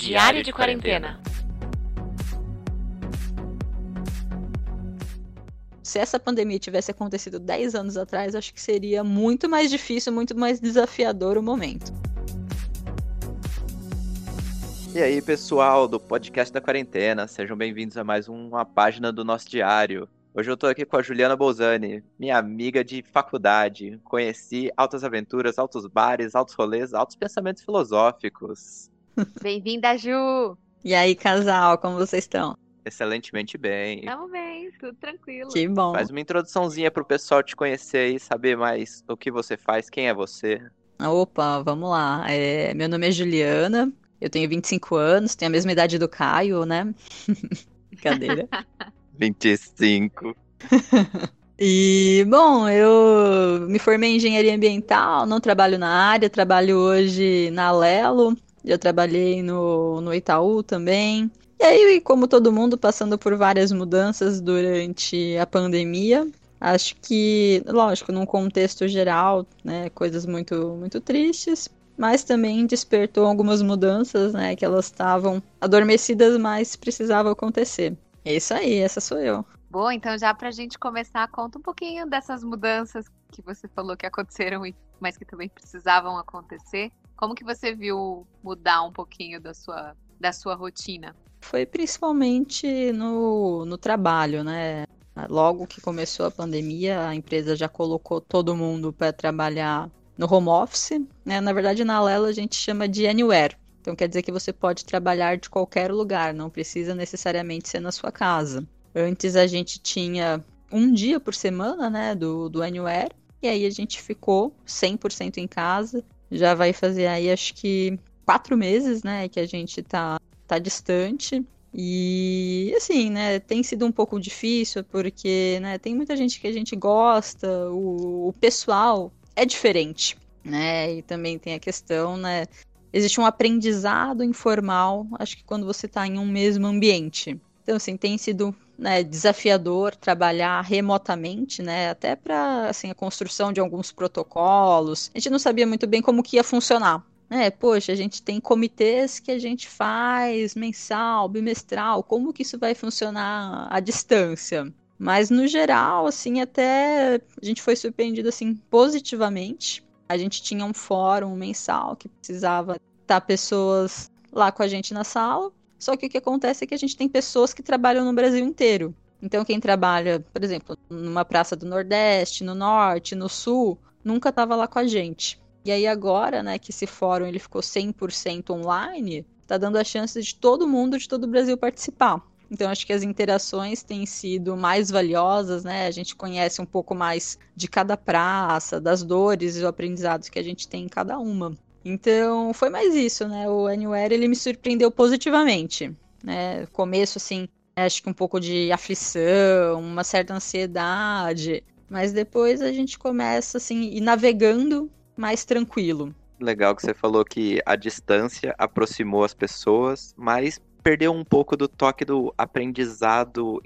Diário de Quarentena. Se essa pandemia tivesse acontecido 10 anos atrás, acho que seria muito mais difícil, muito mais desafiador o momento. E aí, pessoal do podcast da quarentena, sejam bem-vindos a mais uma página do nosso diário. Hoje eu tô aqui com a Juliana Bolzani, minha amiga de faculdade. Conheci altas aventuras, altos bares, altos rolês, altos pensamentos filosóficos. Bem-vinda, Ju! E aí, casal, como vocês estão? Excelentemente bem. Tamo bem, tudo tranquilo. Que bom. Faz uma introduçãozinha pro pessoal te conhecer aí, saber mais o que você faz, quem é você. Opa, vamos lá. É, meu nome é Juliana, eu tenho 25 anos, tenho a mesma idade do Caio, né? Brincadeira. 25. E, bom, eu me formei em engenharia ambiental, não trabalho na área, trabalho hoje na Alelo, já trabalhei no, no Itaú também. E aí, como todo mundo, passando por várias mudanças durante a pandemia. Acho que, lógico, num contexto geral, né, coisas muito, muito tristes, mas também despertou algumas mudanças, né, que elas estavam adormecidas, mas precisavam acontecer. É isso aí, essa sou eu. Bom, então já pra gente começar, conta um pouquinho dessas mudanças que você falou que aconteceram, mas que também precisavam acontecer. Como que você viu mudar um pouquinho da sua, da sua rotina? Foi principalmente no, no trabalho, né? Logo que começou a pandemia, a empresa já colocou todo mundo para trabalhar no home office. Né? Na verdade, na Lela a gente chama de anywhere. Então quer dizer que você pode trabalhar de qualquer lugar, não precisa necessariamente ser na sua casa. Antes a gente tinha um dia por semana, né, do, do Anywhere, e aí a gente ficou 100% em casa. Já vai fazer aí, acho que, quatro meses, né, que a gente tá, tá distante. E assim, né, tem sido um pouco difícil porque, né, tem muita gente que a gente gosta, o, o pessoal é diferente, né? E também tem a questão, né, existe um aprendizado informal, acho que quando você está em um mesmo ambiente. Então, assim, tem sido né, desafiador trabalhar remotamente, né, até para assim, a construção de alguns protocolos. A gente não sabia muito bem como que ia funcionar. É, poxa, a gente tem comitês que a gente faz mensal, bimestral, como que isso vai funcionar à distância? Mas no geral, assim, até a gente foi surpreendido assim positivamente a gente tinha um fórum mensal que precisava estar pessoas lá com a gente na sala. Só que o que acontece é que a gente tem pessoas que trabalham no Brasil inteiro. Então, quem trabalha, por exemplo, numa praça do Nordeste, no Norte, no Sul, nunca estava lá com a gente. E aí agora, né, que esse fórum ele ficou 100% online, está dando a chance de todo mundo de todo o Brasil participar. Então acho que as interações têm sido mais valiosas, né? A gente conhece um pouco mais de cada praça, das dores e os aprendizados que a gente tem em cada uma. Então foi mais isso, né? O Anywhere ele me surpreendeu positivamente, né? Começo assim, acho que um pouco de aflição, uma certa ansiedade, mas depois a gente começa assim ir navegando mais tranquilo. Legal que você falou que a distância aproximou as pessoas, mas perdeu um pouco do toque do aprendizado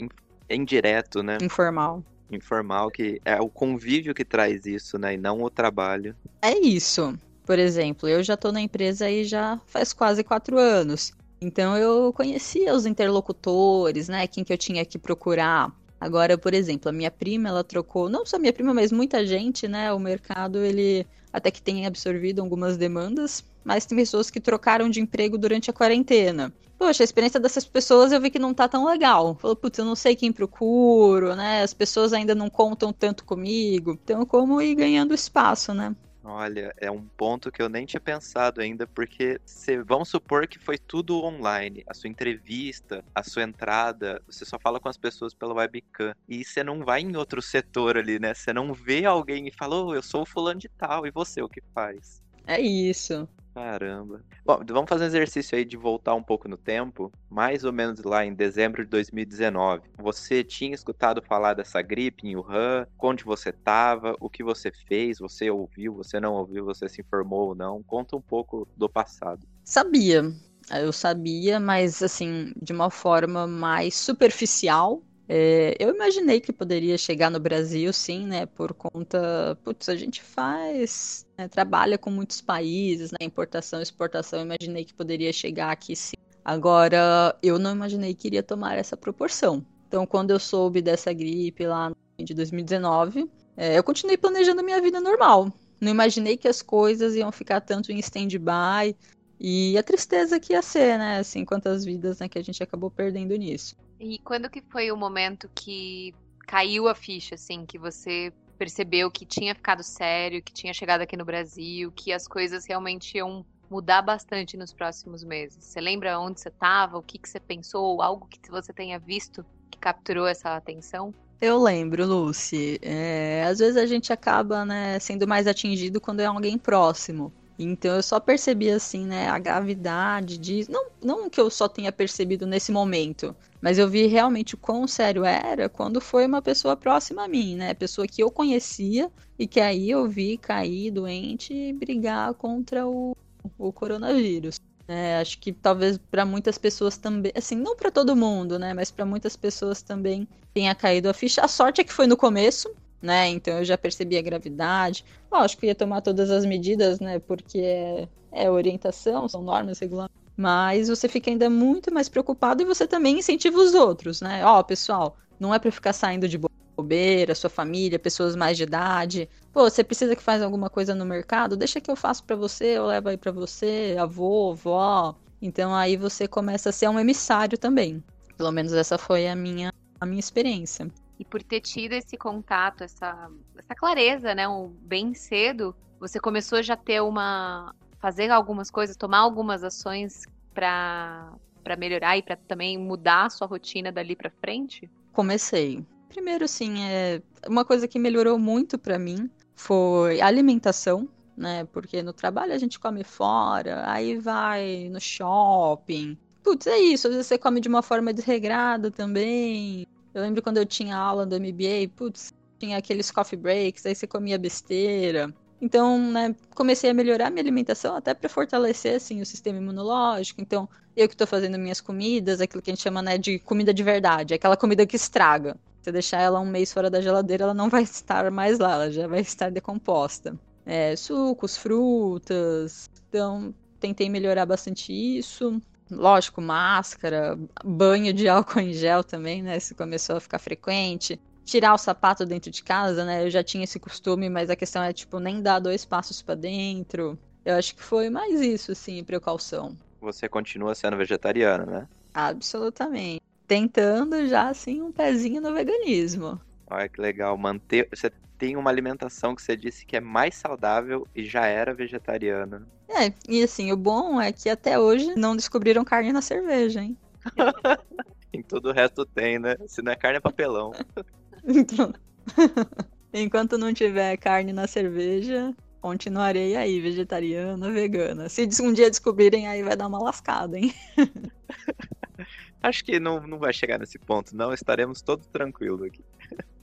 indireto, né? Informal. Informal, que é o convívio que traz isso, né? E não o trabalho. É isso. Por exemplo, eu já tô na empresa aí já faz quase quatro anos. Então eu conhecia os interlocutores, né? Quem que eu tinha que procurar. Agora, por exemplo, a minha prima, ela trocou, não só minha prima, mas muita gente, né? O mercado, ele até que tem absorvido algumas demandas, mas tem pessoas que trocaram de emprego durante a quarentena. Poxa, a experiência dessas pessoas eu vi que não tá tão legal. Falou, putz, eu não sei quem procuro, né? As pessoas ainda não contam tanto comigo. Então, como ir ganhando espaço, né? Olha, é um ponto que eu nem tinha pensado ainda, porque se, vamos supor que foi tudo online. A sua entrevista, a sua entrada, você só fala com as pessoas pela webcam. E você não vai em outro setor ali, né? Você não vê alguém e fala, oh, eu sou o fulano de tal, e você o que faz? É isso. Caramba. Bom, vamos fazer um exercício aí de voltar um pouco no tempo, mais ou menos lá em dezembro de 2019. Você tinha escutado falar dessa gripe em Wuhan? Onde você estava? O que você fez? Você ouviu? Você não ouviu? Você se informou ou não? Conta um pouco do passado. Sabia. Eu sabia, mas assim, de uma forma mais superficial, é, eu imaginei que poderia chegar no Brasil, sim, né? Por conta. Putz, a gente faz. Né, trabalha com muitos países, né? Importação exportação. Eu imaginei que poderia chegar aqui, sim. Agora, eu não imaginei que iria tomar essa proporção. Então, quando eu soube dessa gripe lá de 2019, é, eu continuei planejando minha vida normal. Não imaginei que as coisas iam ficar tanto em stand-by e a tristeza que ia ser, né? Assim, quantas vidas né, que a gente acabou perdendo nisso. E quando que foi o momento que caiu a ficha, assim, que você percebeu que tinha ficado sério, que tinha chegado aqui no Brasil, que as coisas realmente iam mudar bastante nos próximos meses? Você lembra onde você estava, o que, que você pensou, algo que você tenha visto que capturou essa atenção? Eu lembro, Lucy. É, às vezes a gente acaba né, sendo mais atingido quando é alguém próximo. Então eu só percebi assim, né, a gravidade disso. Não, não que eu só tenha percebido nesse momento, mas eu vi realmente o quão sério era quando foi uma pessoa próxima a mim, né? Pessoa que eu conhecia e que aí eu vi cair doente e brigar contra o, o coronavírus. É, acho que talvez para muitas pessoas também, assim, não para todo mundo, né? Mas para muitas pessoas também tenha caído a ficha. A sorte é que foi no começo, né? Então eu já percebi a gravidade. Lógico que ia tomar todas as medidas, né? Porque é, é orientação, são normas regulamentos. Mas você fica ainda muito mais preocupado e você também incentiva os outros, né? Ó, oh, pessoal, não é para ficar saindo de bobeira, sua família, pessoas mais de idade. Pô, você precisa que faça alguma coisa no mercado? Deixa que eu faço para você, eu levo aí para você, avô, avó. Então aí você começa a ser um emissário também. Pelo menos essa foi a minha a minha experiência. E por ter tido esse contato, essa, essa clareza, né, um, bem cedo, você começou já a ter uma fazer algumas coisas, tomar algumas ações para melhorar e para também mudar a sua rotina dali para frente? Comecei. Primeiro, sim, é uma coisa que melhorou muito para mim foi alimentação, né? Porque no trabalho a gente come fora, aí vai no shopping. Putz, é isso. Às vezes você come de uma forma desregrada também. Eu lembro quando eu tinha aula do MBA, putz, tinha aqueles coffee breaks, aí você comia besteira. Então, né, comecei a melhorar minha alimentação até para fortalecer assim o sistema imunológico. Então, eu que estou fazendo minhas comidas, aquilo que a gente chama né, de comida de verdade, aquela comida que estraga. Se deixar ela um mês fora da geladeira, ela não vai estar mais lá, ela já vai estar decomposta. É, sucos, frutas. Então, tentei melhorar bastante isso lógico, máscara, banho de álcool em gel também, né? Isso começou a ficar frequente. Tirar o sapato dentro de casa, né? Eu já tinha esse costume, mas a questão é, tipo, nem dar dois passos para dentro. Eu acho que foi mais isso, assim, precaução. Você continua sendo vegetariana, né? Absolutamente. Tentando já, assim, um pezinho no veganismo. Olha que legal. Manter. Você tem uma alimentação que você disse que é mais saudável e já era vegetariana. É, e assim, o bom é que até hoje não descobriram carne na cerveja, hein? em todo o resto tem, né? Se não é carne, é papelão. então... Enquanto não tiver carne na cerveja, continuarei aí, vegetariana, vegana. Se um dia descobrirem, aí vai dar uma lascada, hein? Acho que não, não vai chegar nesse ponto, não. Estaremos todos tranquilos aqui.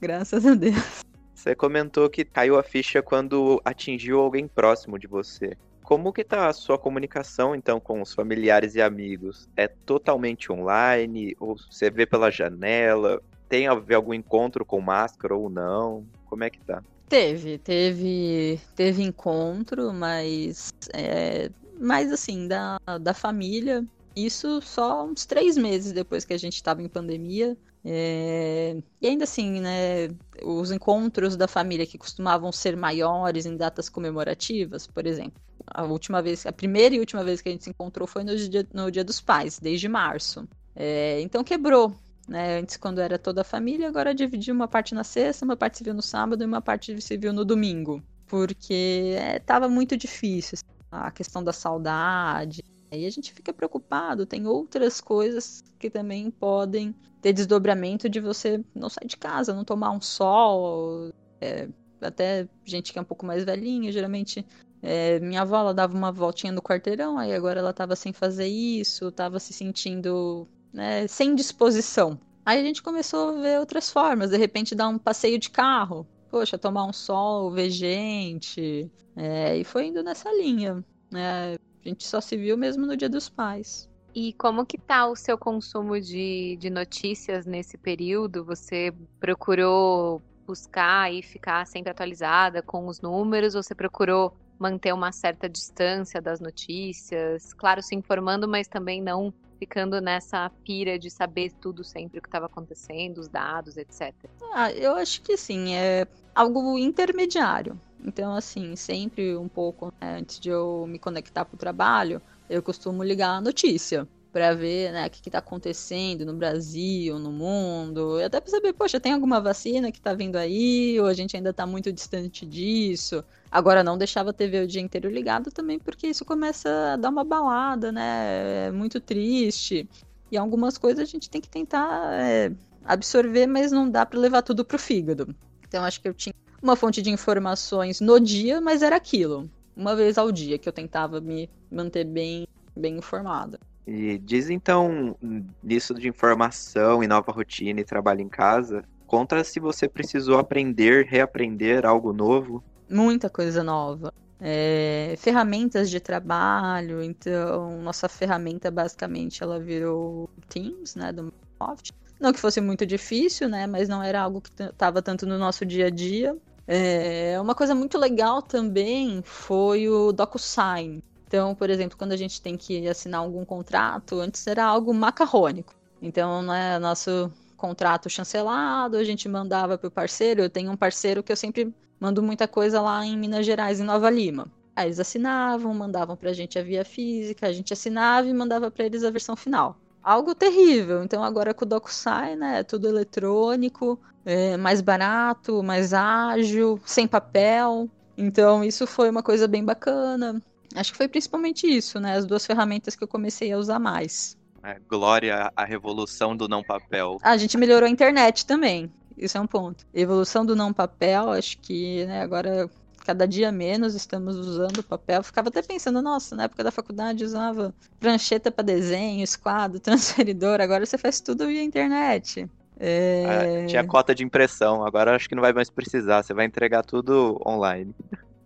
Graças a Deus. Você comentou que caiu a ficha quando atingiu alguém próximo de você. Como que tá a sua comunicação, então, com os familiares e amigos? É totalmente online? Ou você vê pela janela? Tem algum encontro com máscara ou não? Como é que tá? Teve, teve, teve encontro, mas é, mais assim, da, da família. Isso só uns três meses depois que a gente estava em pandemia. É... E ainda assim, né, os encontros da família que costumavam ser maiores em datas comemorativas, por exemplo. A última vez, a primeira e última vez que a gente se encontrou foi no Dia, no dia dos Pais, desde março. É... Então quebrou, né? Antes, quando era toda a família, agora dividiu uma parte na sexta, uma parte viu no sábado e uma parte viu no domingo. Porque estava é, muito difícil assim, a questão da saudade, Aí a gente fica preocupado, tem outras coisas que também podem ter desdobramento de você não sair de casa, não tomar um sol. É, até gente que é um pouco mais velhinha, geralmente é, minha avó ela dava uma voltinha no quarteirão, aí agora ela estava sem fazer isso, estava se sentindo né, sem disposição. Aí a gente começou a ver outras formas, de repente dar um passeio de carro, poxa, tomar um sol, ver gente, é, e foi indo nessa linha. Né? A gente só se viu mesmo no Dia dos Pais. E como que tá o seu consumo de, de notícias nesse período? Você procurou buscar e ficar sempre atualizada com os números? Ou você procurou manter uma certa distância das notícias, claro, se informando, mas também não ficando nessa pira de saber tudo sempre o que estava acontecendo, os dados, etc. Ah, eu acho que sim, é algo intermediário. Então, assim, sempre um pouco né, antes de eu me conectar para o trabalho, eu costumo ligar a notícia para ver né, o que está acontecendo no Brasil, no mundo, e até para saber, poxa, tem alguma vacina que está vindo aí, ou a gente ainda está muito distante disso. Agora, não deixava a TV o dia inteiro ligado também, porque isso começa a dar uma balada, né? É muito triste. E algumas coisas a gente tem que tentar é, absorver, mas não dá para levar tudo pro fígado. Então, acho que eu tinha uma fonte de informações no dia, mas era aquilo. Uma vez ao dia que eu tentava me manter bem, bem informada. E diz então, nisso de informação e nova rotina e trabalho em casa, conta se você precisou aprender, reaprender algo novo. Muita coisa nova. É, ferramentas de trabalho, então nossa ferramenta basicamente ela virou Teams, né, do Microsoft. Não que fosse muito difícil, né, mas não era algo que estava tanto no nosso dia a dia. É, uma coisa muito legal também foi o DocuSign, então, por exemplo, quando a gente tem que assinar algum contrato, antes era algo macarrônico. Então, né, nosso contrato chancelado, a gente mandava para o parceiro. Eu tenho um parceiro que eu sempre mando muita coisa lá em Minas Gerais, em Nova Lima. Aí eles assinavam, mandavam para a gente a via física, a gente assinava e mandava para eles a versão final. Algo terrível. Então agora com o DocuSign, né, é tudo eletrônico, é mais barato, mais ágil, sem papel. Então isso foi uma coisa bem bacana. Acho que foi principalmente isso, né? As duas ferramentas que eu comecei a usar mais. É, glória à revolução do não papel. a gente melhorou a internet também. Isso é um ponto. Evolução do não papel, acho que né, agora cada dia menos estamos usando papel. Ficava até pensando, nossa, na época da faculdade usava prancheta para desenho, esquadro, transferidor, agora você faz tudo via internet. É... tinha cota de impressão, agora acho que não vai mais precisar, você vai entregar tudo online.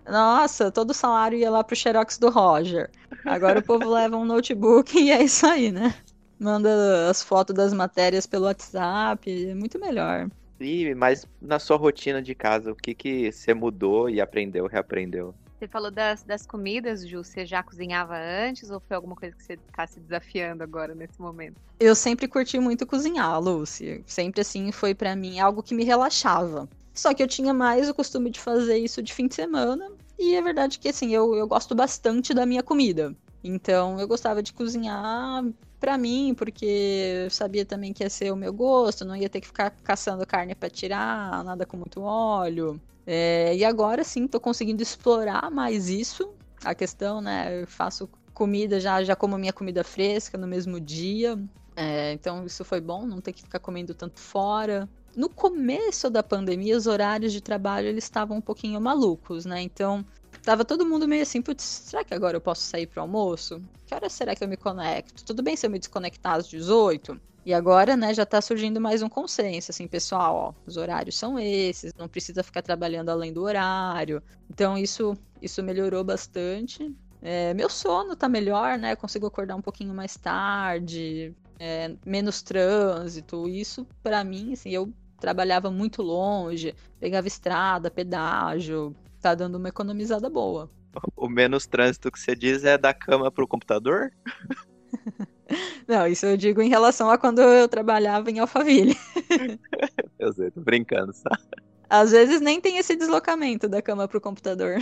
Nossa, todo o salário ia lá pro Xerox do Roger. Agora o povo leva um notebook e é isso aí, né? Manda as fotos das matérias pelo WhatsApp, é muito melhor. E mas na sua rotina de casa, o que que você mudou e aprendeu, reaprendeu? Você falou das, das comidas, Ju, você já cozinhava antes ou foi alguma coisa que você está se desafiando agora nesse momento? Eu sempre curti muito cozinhar, Lucy. Sempre assim foi para mim algo que me relaxava. Só que eu tinha mais o costume de fazer isso de fim de semana. E é verdade que, assim, eu, eu gosto bastante da minha comida. Então, eu gostava de cozinhar para mim, porque eu sabia também que ia ser o meu gosto, não ia ter que ficar caçando carne para tirar, nada com muito óleo. É, e agora sim, tô conseguindo explorar mais isso. A questão, né? Eu faço comida, já, já como minha comida fresca no mesmo dia. É, então, isso foi bom, não ter que ficar comendo tanto fora no começo da pandemia, os horários de trabalho eles estavam um pouquinho malucos, né? Então, tava todo mundo meio assim, putz, será que agora eu posso sair para almoço? Que hora será que eu me conecto? Tudo bem se eu me desconectar às 18? E agora, né, já tá surgindo mais um consenso, assim, pessoal, ó, os horários são esses, não precisa ficar trabalhando além do horário. Então, isso, isso melhorou bastante. É, meu sono tá melhor, né? Consigo acordar um pouquinho mais tarde, é, menos trânsito. Isso, para mim, assim, eu trabalhava muito longe, pegava estrada, pedágio, tá dando uma economizada boa. O menos trânsito que você diz é da cama pro computador? Não, isso eu digo em relação a quando eu trabalhava em Alphaville. eu sei, tô brincando, tá? Às vezes nem tem esse deslocamento da cama pro computador.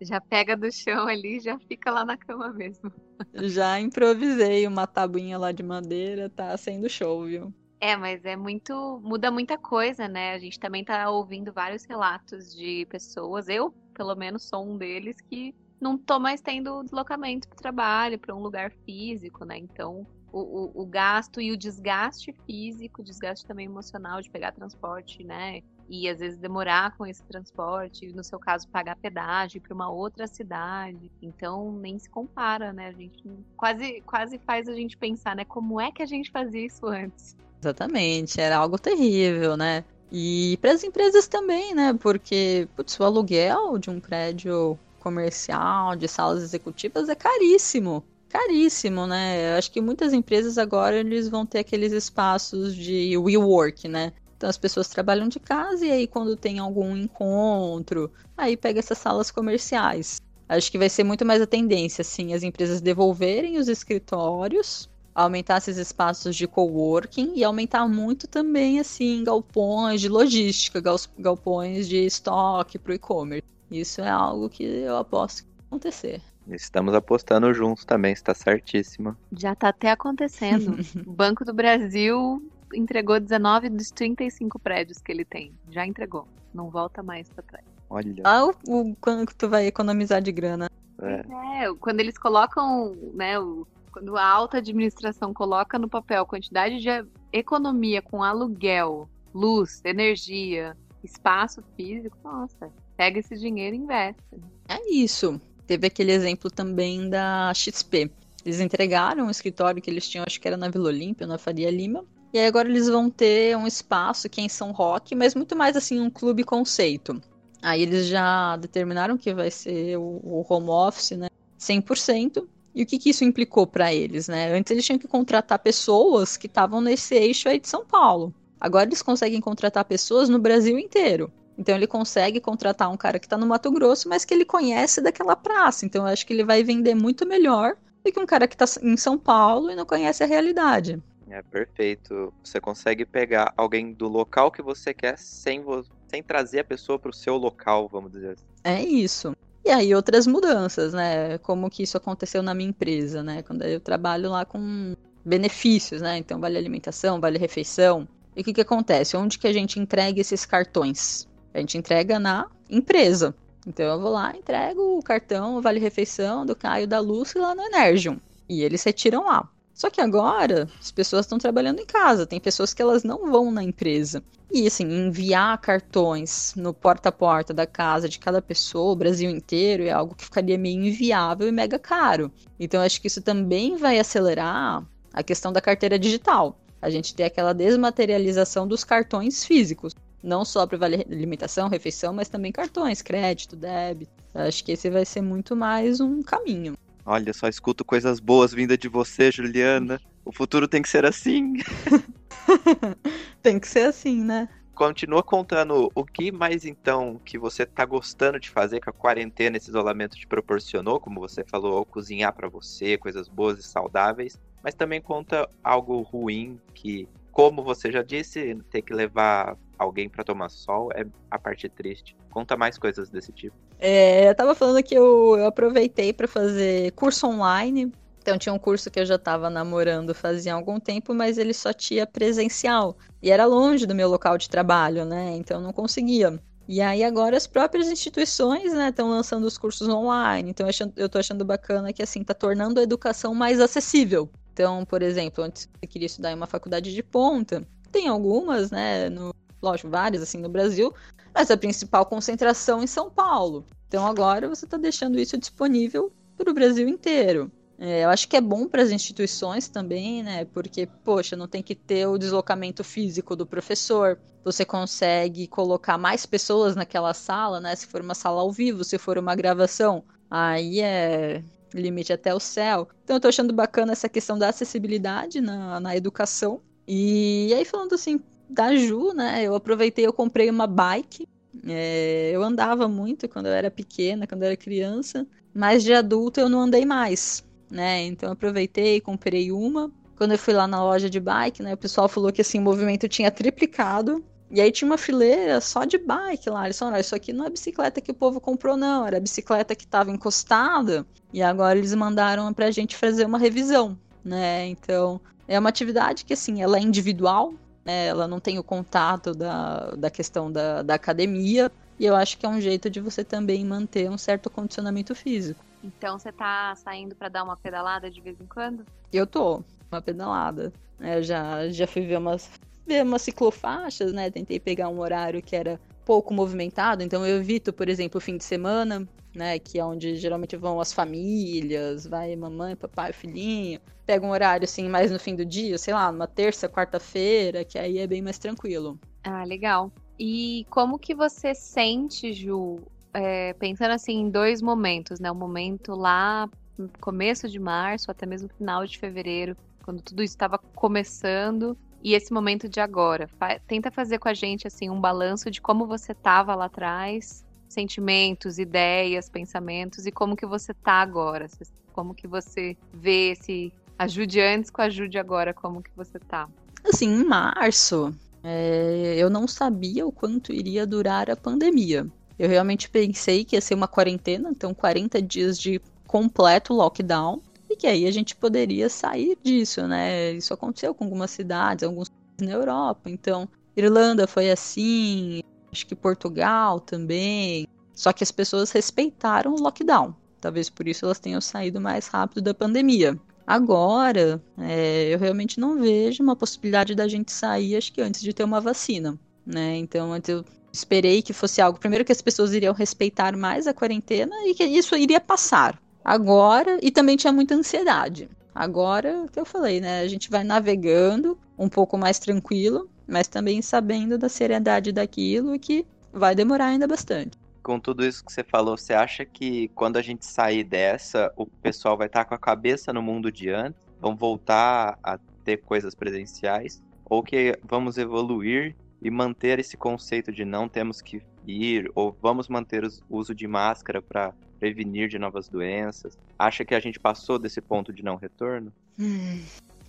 já pega do chão ali, já fica lá na cama mesmo. Já improvisei uma tabuinha lá de madeira, tá sendo show, viu? É, mas é muito. muda muita coisa, né? A gente também tá ouvindo vários relatos de pessoas, eu, pelo menos, sou um deles, que não tô mais tendo deslocamento para o trabalho, para um lugar físico, né? Então, o, o, o, gasto e o desgaste físico, desgaste também emocional de pegar transporte, né? E às vezes demorar com esse transporte, no seu caso, pagar pedágio para uma outra cidade. Então, nem se compara, né? A gente quase, quase faz a gente pensar, né? Como é que a gente fazia isso antes? Exatamente, era algo terrível, né? E para as empresas também, né? Porque putz, o aluguel de um prédio comercial, de salas executivas, é caríssimo. Caríssimo, né? Acho que muitas empresas agora eles vão ter aqueles espaços de WeWork, né? Então as pessoas trabalham de casa e aí quando tem algum encontro, aí pega essas salas comerciais. Acho que vai ser muito mais a tendência, assim, as empresas devolverem os escritórios, aumentar esses espaços de coworking e aumentar muito também, assim, galpões de logística, galpões de estoque para o e-commerce. Isso é algo que eu aposto que vai acontecer. Estamos apostando juntos também, está certíssima. Já está até acontecendo. o Banco do Brasil entregou 19 dos 35 prédios que ele tem. Já entregou. Não volta mais para trás. Olha. Ah, o, quanto tu vai economizar de grana. É. é, quando eles colocam, né, o, quando a alta administração coloca no papel quantidade de economia com aluguel, luz, energia, espaço físico, nossa, pega esse dinheiro e investe. É isso. Teve aquele exemplo também da XP. Eles entregaram um escritório que eles tinham, acho que era na Vila Olímpia, na Faria Lima, e aí agora eles vão ter um espaço aqui em São Roque, mas muito mais assim um clube conceito. Aí eles já determinaram que vai ser o, o home office, né? 100%. E o que, que isso implicou para eles, né? Antes eles tinham que contratar pessoas que estavam nesse eixo aí de São Paulo. Agora eles conseguem contratar pessoas no Brasil inteiro. Então ele consegue contratar um cara que está no Mato Grosso, mas que ele conhece daquela praça. Então eu acho que ele vai vender muito melhor do que um cara que está em São Paulo e não conhece a realidade. É perfeito. Você consegue pegar alguém do local que você quer sem, sem trazer a pessoa para o seu local, vamos dizer assim. É isso. E aí outras mudanças, né? Como que isso aconteceu na minha empresa, né? Quando eu trabalho lá com benefícios, né? Então vale alimentação, vale refeição. E o que que acontece? Onde que a gente entrega esses cartões? A gente entrega na empresa. Então eu vou lá, entrego o cartão, o vale refeição do Caio da Lúcia lá no Energium. E eles retiram lá. Só que agora as pessoas estão trabalhando em casa, tem pessoas que elas não vão na empresa. E assim, enviar cartões no porta a porta da casa de cada pessoa, o Brasil inteiro, é algo que ficaria meio inviável e mega caro. Então acho que isso também vai acelerar a questão da carteira digital. A gente ter aquela desmaterialização dos cartões físicos. Não só para vale alimentação, refeição, mas também cartões, crédito, débito. Acho que esse vai ser muito mais um caminho. Olha, só escuto coisas boas vindas de você, Juliana. O futuro tem que ser assim. tem que ser assim, né? Continua contando o que mais então que você tá gostando de fazer que a quarentena, esse isolamento te proporcionou, como você falou, cozinhar para você, coisas boas e saudáveis, mas também conta algo ruim que, como você já disse, ter que levar alguém para tomar sol é a parte triste. Conta mais coisas desse tipo. É, eu tava falando que eu, eu aproveitei para fazer curso online. Então tinha um curso que eu já estava namorando fazia algum tempo, mas ele só tinha presencial. E era longe do meu local de trabalho, né? Então não conseguia. E aí agora as próprias instituições, né, estão lançando os cursos online. Então eu, eu tô achando bacana que assim tá tornando a educação mais acessível. Então, por exemplo, antes você queria estudar em uma faculdade de ponta, tem algumas, né, no, lógico, várias assim no Brasil, mas a principal concentração em São Paulo. Então agora você está deixando isso disponível para o Brasil inteiro. É, eu acho que é bom para as instituições também, né? Porque, poxa, não tem que ter o deslocamento físico do professor. Você consegue colocar mais pessoas naquela sala, né? Se for uma sala ao vivo, se for uma gravação, aí é limite até o céu. Então eu tô achando bacana essa questão da acessibilidade na, na educação. E aí falando assim, da Ju, né? Eu aproveitei, eu comprei uma bike. É, eu andava muito quando eu era pequena, quando eu era criança, mas de adulto eu não andei mais, né? Então aproveitei, comprei uma. Quando eu fui lá na loja de bike, né, o pessoal falou que assim, o movimento tinha triplicado. E aí tinha uma fileira só de bike lá. Eles falaram, isso aqui não é bicicleta que o povo comprou, não. Era bicicleta que estava encostada. E agora eles mandaram pra gente fazer uma revisão, né? Então, é uma atividade que, assim, ela é individual, né? Ela não tem o contato da, da questão da, da academia. E eu acho que é um jeito de você também manter um certo condicionamento físico. Então você tá saindo para dar uma pedalada de vez em quando? Eu tô, uma pedalada. Eu já, já fui ver umas, ver umas ciclofaixas, né? Tentei pegar um horário que era pouco movimentado, então eu evito, por exemplo, o fim de semana, né? Que é onde geralmente vão as famílias, vai mamãe, papai, filhinho. Pega um horário assim mais no fim do dia, sei lá, numa terça, quarta-feira, que aí é bem mais tranquilo. Ah, legal. E como que você sente, Ju, é, pensando assim em dois momentos, né? O momento lá no começo de março, até mesmo final de fevereiro, quando tudo isso estava começando, e esse momento de agora. tenta fazer com a gente assim um balanço de como você estava lá atrás, sentimentos, ideias, pensamentos e como que você tá agora. Como que você vê esse ajude antes com ajude agora, como que você tá? Assim, em março, é, eu não sabia o quanto iria durar a pandemia. Eu realmente pensei que ia ser uma quarentena, então 40 dias de completo lockdown, e que aí a gente poderia sair disso, né? Isso aconteceu com algumas cidades, alguns na Europa, então Irlanda foi assim, acho que Portugal também. Só que as pessoas respeitaram o lockdown. Talvez por isso elas tenham saído mais rápido da pandemia. Agora, é, eu realmente não vejo uma possibilidade da gente sair, acho que antes de ter uma vacina, né? Então, eu esperei que fosse algo, primeiro que as pessoas iriam respeitar mais a quarentena e que isso iria passar. Agora, e também tinha muita ansiedade. Agora, que eu falei, né? A gente vai navegando um pouco mais tranquilo, mas também sabendo da seriedade daquilo e que vai demorar ainda bastante com tudo isso que você falou, você acha que quando a gente sair dessa, o pessoal vai estar com a cabeça no mundo de antes? Vão voltar a ter coisas presenciais? Ou que vamos evoluir e manter esse conceito de não temos que ir? Ou vamos manter o uso de máscara para prevenir de novas doenças? Acha que a gente passou desse ponto de não retorno? Hum,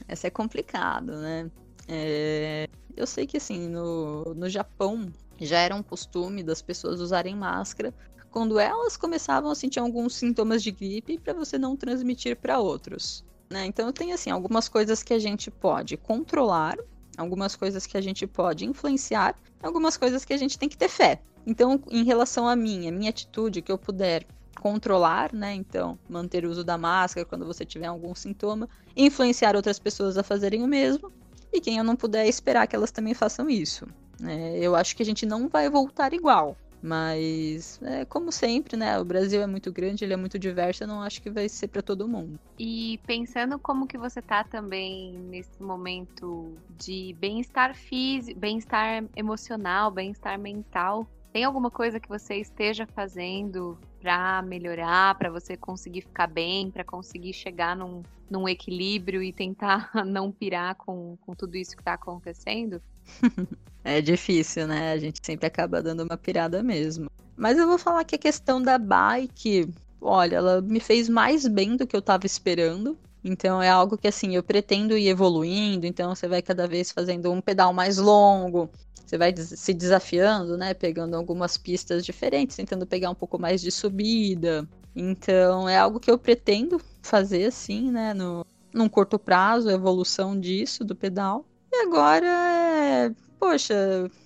essa é complicado, né? É, eu sei que assim, no, no Japão já era um costume das pessoas usarem máscara quando elas começavam a sentir alguns sintomas de gripe para você não transmitir para outros. Né? Então tem assim algumas coisas que a gente pode controlar, algumas coisas que a gente pode influenciar, algumas coisas que a gente tem que ter fé. Então, em relação a mim, a minha atitude que eu puder controlar, né? Então, manter o uso da máscara quando você tiver algum sintoma, influenciar outras pessoas a fazerem o mesmo, e quem eu não puder esperar que elas também façam isso. É, eu acho que a gente não vai voltar igual. Mas, é, como sempre, né? O Brasil é muito grande, ele é muito diverso, eu não acho que vai ser para todo mundo. E pensando como que você tá também nesse momento de bem-estar físico, bem-estar emocional, bem-estar mental, tem alguma coisa que você esteja fazendo para melhorar, para você conseguir ficar bem, para conseguir chegar num, num equilíbrio e tentar não pirar com, com tudo isso que está acontecendo? é difícil, né? A gente sempre acaba dando uma pirada mesmo. Mas eu vou falar que a questão da bike, olha, ela me fez mais bem do que eu estava esperando. Então é algo que assim, eu pretendo ir evoluindo, então você vai cada vez fazendo um pedal mais longo, você vai se desafiando, né, pegando algumas pistas diferentes, tentando pegar um pouco mais de subida. Então é algo que eu pretendo fazer assim, né, no num curto prazo, a evolução disso do pedal. E agora é, poxa,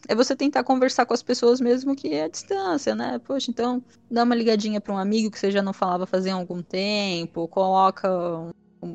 é você tentar conversar com as pessoas mesmo que é à distância, né? Poxa, então dá uma ligadinha para um amigo que você já não falava fazia algum tempo, coloca,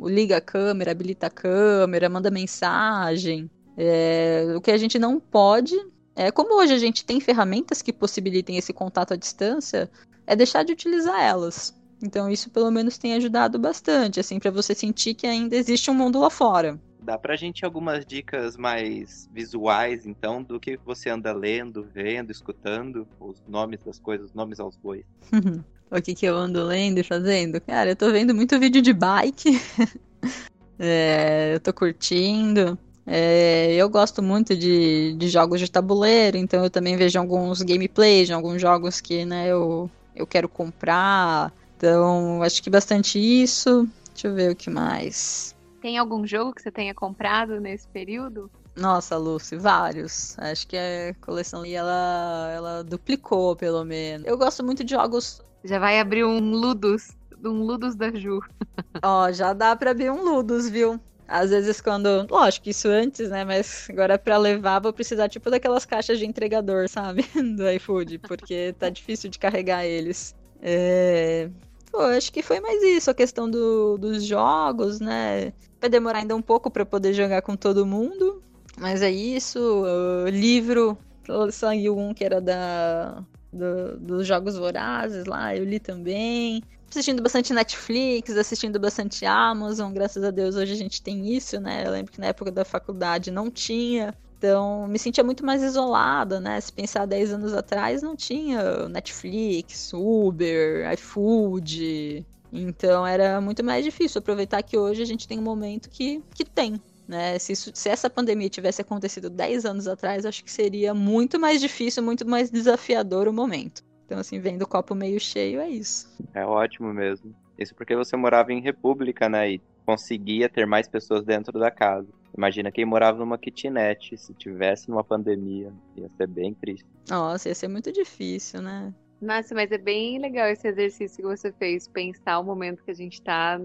liga a câmera, habilita a câmera, manda mensagem. É, o que a gente não pode é como hoje a gente tem ferramentas que possibilitem esse contato à distância, é deixar de utilizar elas. Então isso pelo menos tem ajudado bastante, assim, para você sentir que ainda existe um mundo lá fora. Dá pra gente algumas dicas mais visuais, então, do que você anda lendo, vendo, escutando, os nomes das coisas, os nomes aos bois. o que, que eu ando lendo e fazendo? Cara, eu tô vendo muito vídeo de bike. é, eu tô curtindo. É, eu gosto muito de, de jogos de tabuleiro, então eu também vejo alguns gameplays de alguns jogos que né, eu, eu quero comprar. Então, acho que bastante isso. Deixa eu ver o que mais. Tem algum jogo que você tenha comprado nesse período? Nossa, Lucy, vários. Acho que a coleção ali ela, ela duplicou, pelo menos. Eu gosto muito de jogos. Já vai abrir um Ludus, um Ludus da Ju. Ó, já dá pra abrir um Ludus, viu? Às vezes quando. Lógico, isso antes, né? Mas agora pra levar, vou precisar, tipo, daquelas caixas de entregador, sabe? Do iFood, porque tá difícil de carregar eles. É... Pô, acho que foi mais isso, a questão do, dos jogos, né? Vai demorar ainda um pouco para poder jogar com todo mundo, mas é isso. O livro, Sangue 1, que era da, do, dos Jogos Vorazes lá, eu li também. Assistindo bastante Netflix, assistindo bastante Amazon, graças a Deus hoje a gente tem isso, né? Eu lembro que na época da faculdade não tinha. Então, me sentia muito mais isolada, né? Se pensar 10 anos atrás, não tinha Netflix, Uber, iFood. Então, era muito mais difícil aproveitar que hoje a gente tem um momento que, que tem, Né? Se, isso, se essa pandemia tivesse acontecido 10 anos atrás, acho que seria muito mais difícil, muito mais desafiador o momento. Então, assim, vendo o copo meio cheio, é isso. É ótimo mesmo. Isso porque você morava em república, né? E conseguia ter mais pessoas dentro da casa. Imagina quem morava numa kitnet, se tivesse numa pandemia, ia ser bem triste. Nossa, ia ser muito difícil, né? Nossa, mas é bem legal esse exercício que você fez, pensar o momento que a gente tá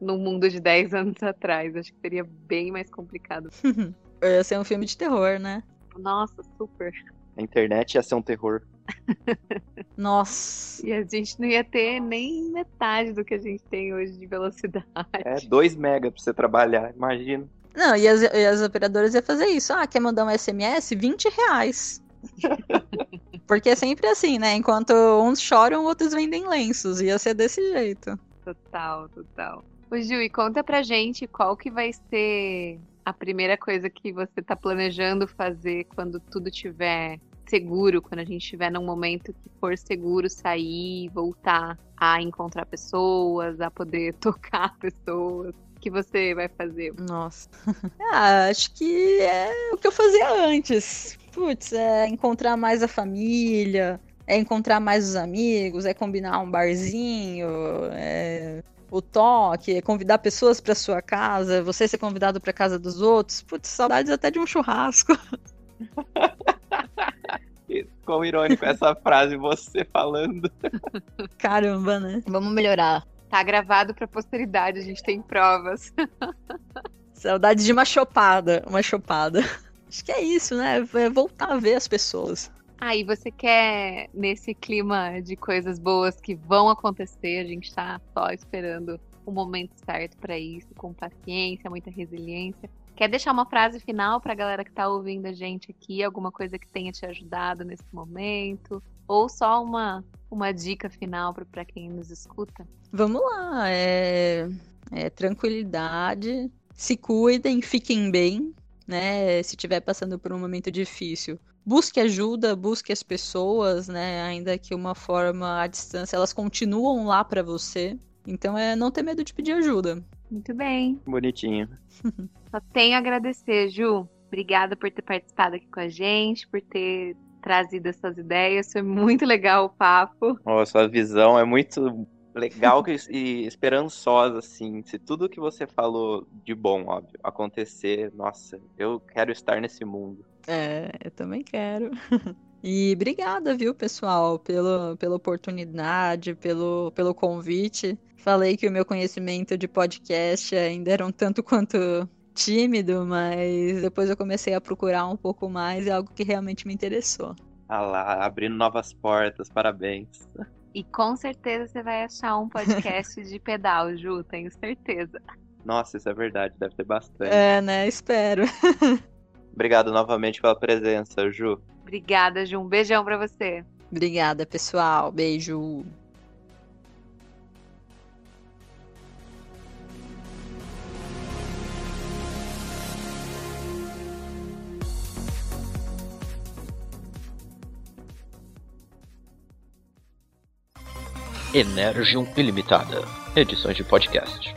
no mundo de 10 anos atrás. Acho que seria bem mais complicado. ia ser um filme de terror, né? Nossa, super. A internet ia ser um terror. Nossa. E a gente não ia ter nem metade do que a gente tem hoje de velocidade. É, 2 mega pra você trabalhar, imagina. Não, e as, e as operadoras iam fazer isso. Ah, quer mandar um SMS? 20 reais. Porque é sempre assim, né? Enquanto uns choram, outros vendem lenços. Ia ser desse jeito. Total, total. Ô, Ju, e conta pra gente qual que vai ser a primeira coisa que você tá planejando fazer quando tudo tiver seguro, quando a gente estiver num momento que for seguro sair, voltar a encontrar pessoas, a poder tocar pessoas. Que você vai fazer? Nossa. ah, acho que é o que eu fazia antes. Putz, é encontrar mais a família, é encontrar mais os amigos, é combinar um barzinho, é o toque, é convidar pessoas para sua casa, você ser convidado para casa dos outros. Putz, saudades até de um churrasco. Quão irônico essa frase, você falando. Caramba, né? Vamos melhorar. Tá gravado pra posteridade, a gente tem provas. Saudade de uma chopada, uma chopada. Acho que é isso, né? É voltar a ver as pessoas. Ah, e você quer, nesse clima de coisas boas que vão acontecer, a gente tá só esperando o momento certo para isso, com paciência, muita resiliência. Quer deixar uma frase final para a galera que está ouvindo a gente aqui, alguma coisa que tenha te ajudado nesse momento? Ou só uma, uma dica final para quem nos escuta? Vamos lá, é, é tranquilidade, se cuidem, fiquem bem, né? Se estiver passando por um momento difícil, busque ajuda, busque as pessoas, né? Ainda que uma forma à distância, elas continuam lá para você. Então é não ter medo de pedir ajuda. Muito bem. Bonitinho. Só tenho a agradecer, Ju. Obrigada por ter participado aqui com a gente, por ter trazido essas ideias. Foi muito legal o papo. Oh, sua visão é muito legal e esperançosa, assim. Se tudo que você falou de bom, óbvio, acontecer, nossa, eu quero estar nesse mundo. É, eu também quero. E obrigada, viu, pessoal, pelo, pela oportunidade, pelo, pelo convite. Falei que o meu conhecimento de podcast ainda era um tanto quanto tímido, mas depois eu comecei a procurar um pouco mais e é algo que realmente me interessou. Ah lá, abrindo novas portas, parabéns. E com certeza você vai achar um podcast de pedal, Ju, tenho certeza. Nossa, isso é verdade, deve ter bastante. É, né? Espero. Obrigado novamente pela presença, Ju. Obrigada, Ju. Um beijão para você. Obrigada, pessoal. Beijo. Energium Ilimitada, edições de podcast.